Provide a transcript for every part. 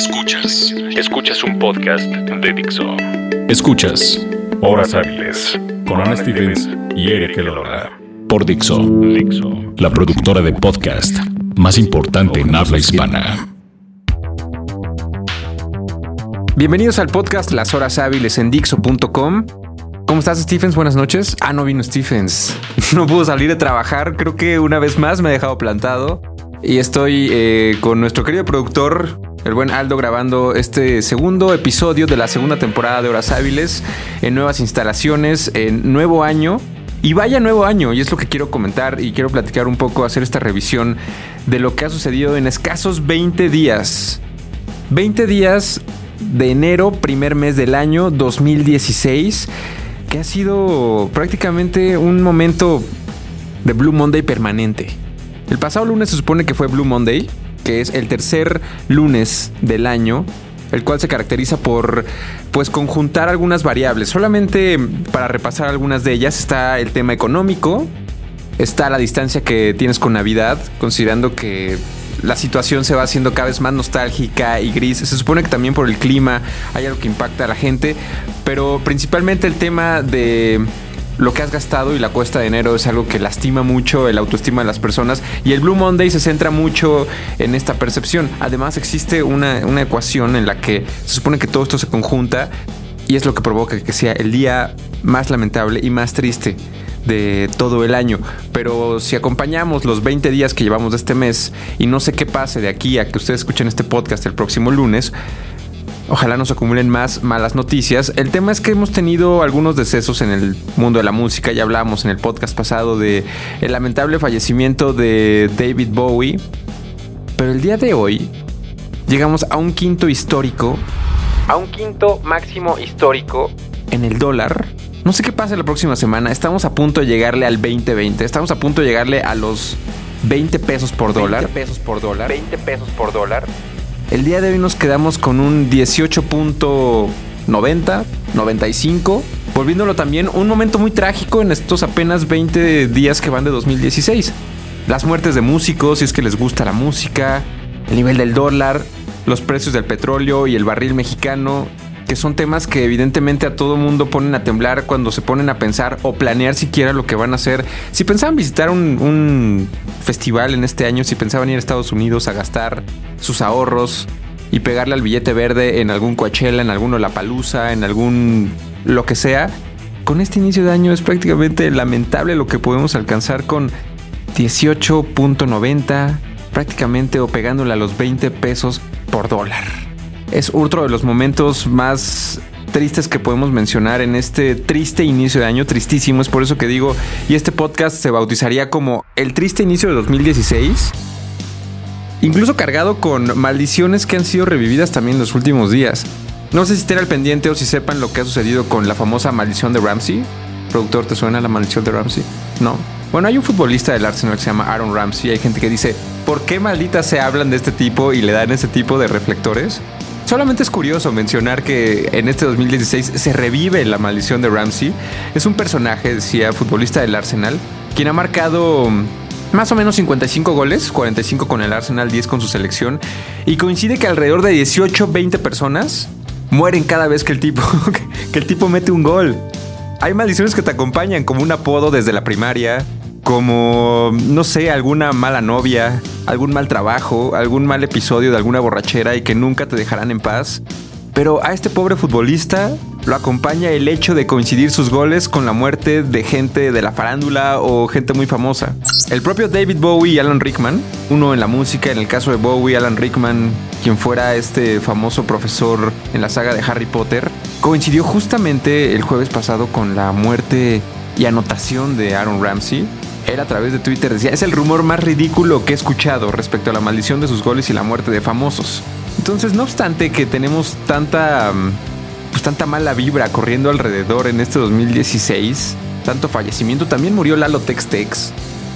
Escuchas. Escuchas un podcast de Dixo. Escuchas Horas Hábiles con Ana Stevens y Eric Elola. Por Dixo. Dixo. La productora de podcast más importante en habla hispana. Bienvenidos al podcast Las Horas Hábiles en Dixo.com. ¿Cómo estás, Stephens? Buenas noches. Ah, no vino Stephens. No pudo salir de trabajar. Creo que una vez más me ha dejado plantado. Y estoy eh, con nuestro querido productor, el buen Aldo, grabando este segundo episodio de la segunda temporada de Horas Hábiles en nuevas instalaciones, en nuevo año. Y vaya nuevo año, y es lo que quiero comentar y quiero platicar un poco, hacer esta revisión de lo que ha sucedido en escasos 20 días. 20 días de enero, primer mes del año 2016, que ha sido prácticamente un momento de Blue Monday permanente. El pasado lunes se supone que fue Blue Monday, que es el tercer lunes del año, el cual se caracteriza por pues conjuntar algunas variables. Solamente para repasar algunas de ellas está el tema económico, está la distancia que tienes con Navidad, considerando que la situación se va haciendo cada vez más nostálgica y gris. Se supone que también por el clima hay algo que impacta a la gente, pero principalmente el tema de lo que has gastado y la cuesta de enero es algo que lastima mucho el autoestima de las personas y el Blue Monday se centra mucho en esta percepción. Además existe una, una ecuación en la que se supone que todo esto se conjunta y es lo que provoca que sea el día más lamentable y más triste de todo el año. Pero si acompañamos los 20 días que llevamos de este mes y no sé qué pase de aquí a que ustedes escuchen este podcast el próximo lunes, Ojalá nos acumulen más malas noticias. El tema es que hemos tenido algunos decesos en el mundo de la música. Ya hablamos en el podcast pasado de el lamentable fallecimiento de David Bowie. Pero el día de hoy llegamos a un quinto histórico. A un quinto máximo histórico en el dólar. No sé qué pasa la próxima semana. Estamos a punto de llegarle al 2020. Estamos a punto de llegarle a los 20 pesos por dólar. 20 pesos por dólar. 20 pesos por dólar. El día de hoy nos quedamos con un 18.90, 95. Volviéndolo también un momento muy trágico en estos apenas 20 días que van de 2016. Las muertes de músicos, si es que les gusta la música, el nivel del dólar, los precios del petróleo y el barril mexicano, que son temas que evidentemente a todo mundo ponen a temblar cuando se ponen a pensar o planear siquiera lo que van a hacer. Si pensaban visitar un, festival en este año, si pensaban ir a Estados Unidos a gastar sus ahorros y pegarle al billete verde en algún Coachella, en algún Lollapalooza, en algún lo que sea, con este inicio de año es prácticamente lamentable lo que podemos alcanzar con 18.90 prácticamente o pegándole a los 20 pesos por dólar es otro de los momentos más tristes que podemos mencionar en este triste inicio de año, tristísimo, es por eso que digo, y este podcast se bautizaría como el triste inicio de 2016, incluso cargado con maldiciones que han sido revividas también en los últimos días. No sé si estén al pendiente o si sepan lo que ha sucedido con la famosa maldición de Ramsey. Productor, ¿te suena la maldición de Ramsey? No. Bueno, hay un futbolista del Arsenal que se llama Aaron Ramsey. Hay gente que dice, ¿por qué malditas se hablan de este tipo y le dan ese tipo de reflectores? Solamente es curioso mencionar que en este 2016 se revive la maldición de Ramsey. Es un personaje, decía, futbolista del Arsenal, quien ha marcado más o menos 55 goles, 45 con el Arsenal, 10 con su selección, y coincide que alrededor de 18, 20 personas mueren cada vez que el tipo, que el tipo mete un gol. Hay maldiciones que te acompañan, como un apodo desde la primaria, como, no sé, alguna mala novia, algún mal trabajo, algún mal episodio de alguna borrachera y que nunca te dejarán en paz. Pero a este pobre futbolista lo acompaña el hecho de coincidir sus goles con la muerte de gente de la farándula o gente muy famosa. El propio David Bowie y Alan Rickman, uno en la música, en el caso de Bowie, Alan Rickman, quien fuera este famoso profesor en la saga de Harry Potter, coincidió justamente el jueves pasado con la muerte y anotación de Aaron Ramsey, él a través de Twitter decía, es el rumor más ridículo que he escuchado respecto a la maldición de sus goles y la muerte de famosos. Entonces, no obstante que tenemos tanta, pues, tanta mala vibra corriendo alrededor en este 2016, tanto fallecimiento, también murió Lalo Tex Tex,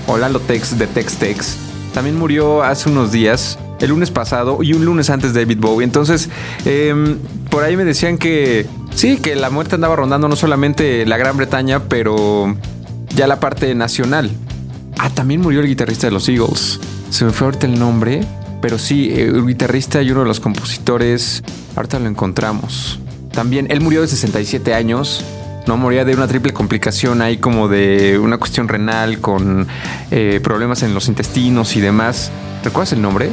o Lalo Tex de Tex Tex, también murió hace unos días, el lunes pasado y un lunes antes de David Bowie. Entonces, eh, por ahí me decían que sí, que la muerte andaba rondando no solamente la Gran Bretaña, pero ya la parte nacional. Ah, también murió el guitarrista de los Eagles. Se me fue ahorita el nombre, Pero sí, el eh, guitarrista y uno de los compositores, ahorita lo encontramos. También él murió de 67 años. No moría de una triple complicación ahí como de una cuestión renal con eh, problemas en los intestinos y demás. ¿Recuerdas el nombre?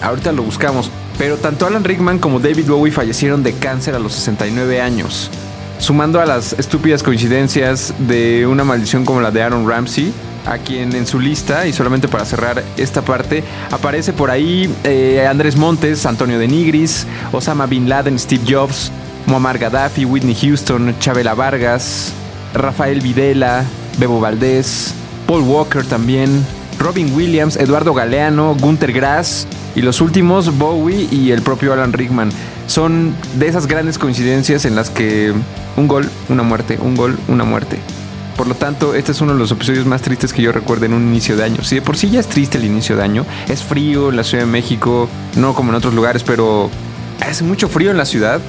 Ahorita lo buscamos. Pero tanto Alan Rickman como David Bowie fallecieron de cáncer a los 69 años. Sumando a las estúpidas coincidencias de una maldición como la de Aaron Ramsey, a quien en su lista, y solamente para cerrar esta parte, aparece por ahí eh, Andrés Montes, Antonio de Nigris, Osama Bin Laden, Steve Jobs, Muammar Gaddafi, Whitney Houston, Chabela Vargas, Rafael Videla, Bebo Valdés, Paul Walker también, Robin Williams, Eduardo Galeano, Gunter Grass y los últimos Bowie y el propio Alan Rickman. Son de esas grandes coincidencias en las que un gol, una muerte, un gol, una muerte. Por lo tanto, este es uno de los episodios más tristes que yo recuerdo en un inicio de año. Si de por sí ya es triste el inicio de año, es frío en la Ciudad de México, no como en otros lugares, pero hace mucho frío en la ciudad.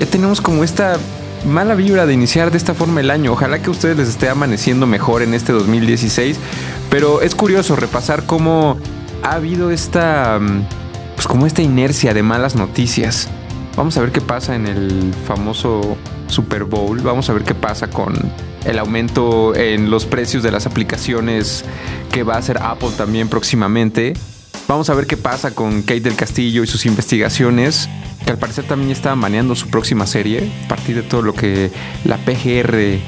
Ya tenemos como esta mala vibra de iniciar de esta forma el año. Ojalá que a ustedes les esté amaneciendo mejor en este 2016. Pero es curioso repasar cómo ha habido esta. Pues como esta inercia de malas noticias. Vamos a ver qué pasa en el famoso Super Bowl. Vamos a ver qué pasa con el aumento en los precios de las aplicaciones que va a hacer Apple también próximamente. Vamos a ver qué pasa con Kate del Castillo y sus investigaciones, que al parecer también está maneando su próxima serie, a partir de todo lo que la PGR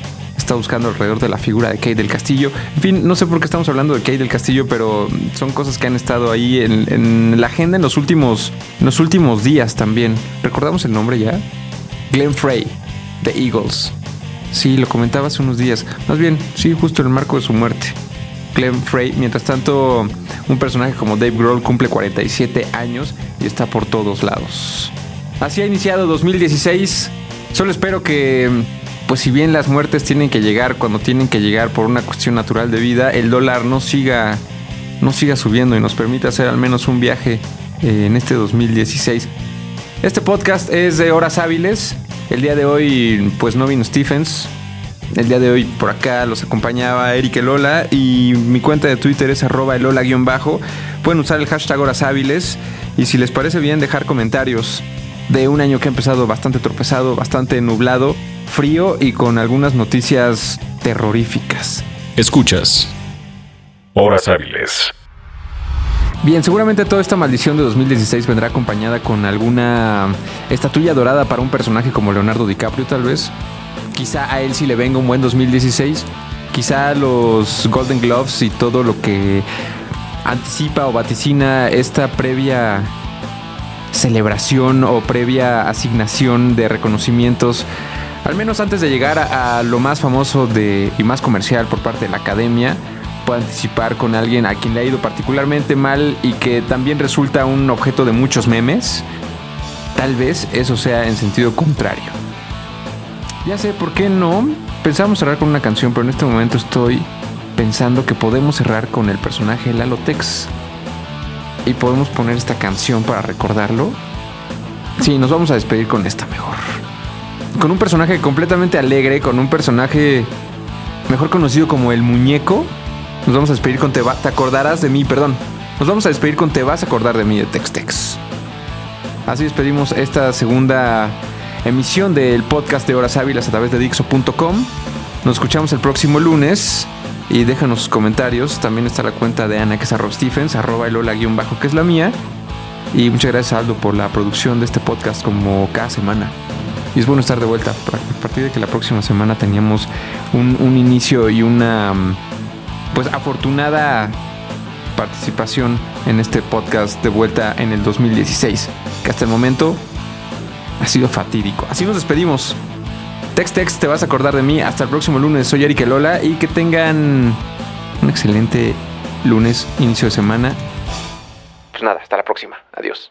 está buscando alrededor de la figura de Kate del Castillo. En fin, no sé por qué estamos hablando de Kate del Castillo, pero son cosas que han estado ahí en, la agenda en los últimos, en los últimos días también. ¿Recordamos el nombre ya? Glenn Frey, The Eagles. Sí, lo comentaba hace unos días. Más bien, sí, justo en el marco de su muerte. Clem Frey. Mientras tanto, un personaje como Dave Grohl cumple 47 años y está por todos lados. Así ha iniciado 2016. Solo espero que, pues si bien las muertes tienen que llegar cuando tienen que llegar por una cuestión natural de vida, el dólar no siga, no siga subiendo y nos permita hacer al menos un viaje eh, en este 2016. Este podcast es de horas hábiles. El día de hoy, pues no vino Stephens. El día de hoy por acá los acompañaba Eric Elola y mi cuenta de Twitter es arroba elola-bajo. Pueden usar el hashtag horas hábiles y si les parece bien dejar comentarios de un año que ha empezado bastante tropezado, bastante nublado, frío y con algunas noticias terroríficas. Escuchas. Horas hábiles. Bien, seguramente toda esta maldición de 2016 vendrá acompañada con alguna estatuilla dorada para un personaje como Leonardo DiCaprio, tal vez. Quizá a él sí le venga un buen 2016. Quizá los Golden Gloves y todo lo que anticipa o vaticina esta previa celebración o previa asignación de reconocimientos, al menos antes de llegar a, lo más famoso de, y más comercial por parte de la academia, anticipar con alguien a quien le ha ido particularmente mal y que también resulta un objeto de muchos memes, tal vez eso sea en sentido contrario. Ya sé por qué no. Pensamos cerrar con una canción, pero en este momento estoy pensando que podemos cerrar con el personaje Lalotex. Y podemos poner esta canción para recordarlo. Sí, nos vamos a despedir con esta mejor. Con un personaje completamente alegre, con un personaje mejor conocido como el muñeco, nos vamos a despedir con Te, te acordarás de mí, perdón. Nos vamos a despedir con Te vas a acordar de mí de Textex. Así despedimos esta segunda emisión del podcast de Horas Hábiles a través de Dixo.com. Nos escuchamos el próximo lunes y déjanos sus comentarios. También está la cuenta de Ana, que es arroba Stephens, arroba bajo que es la mía. Y muchas gracias, Aldo, por la producción de este podcast como cada semana. Y es bueno estar de vuelta. A partir de que la próxima semana teníamos un, un inicio y una pues afortunada participación en este podcast de vuelta en el 2016, que hasta el momento ha sido fatídico. Así nos despedimos. Text Text, te vas a acordar de mí. Hasta el próximo lunes. Soy Eric Lola y que tengan un excelente lunes, inicio de semana. Pues nada, hasta la próxima. Adiós.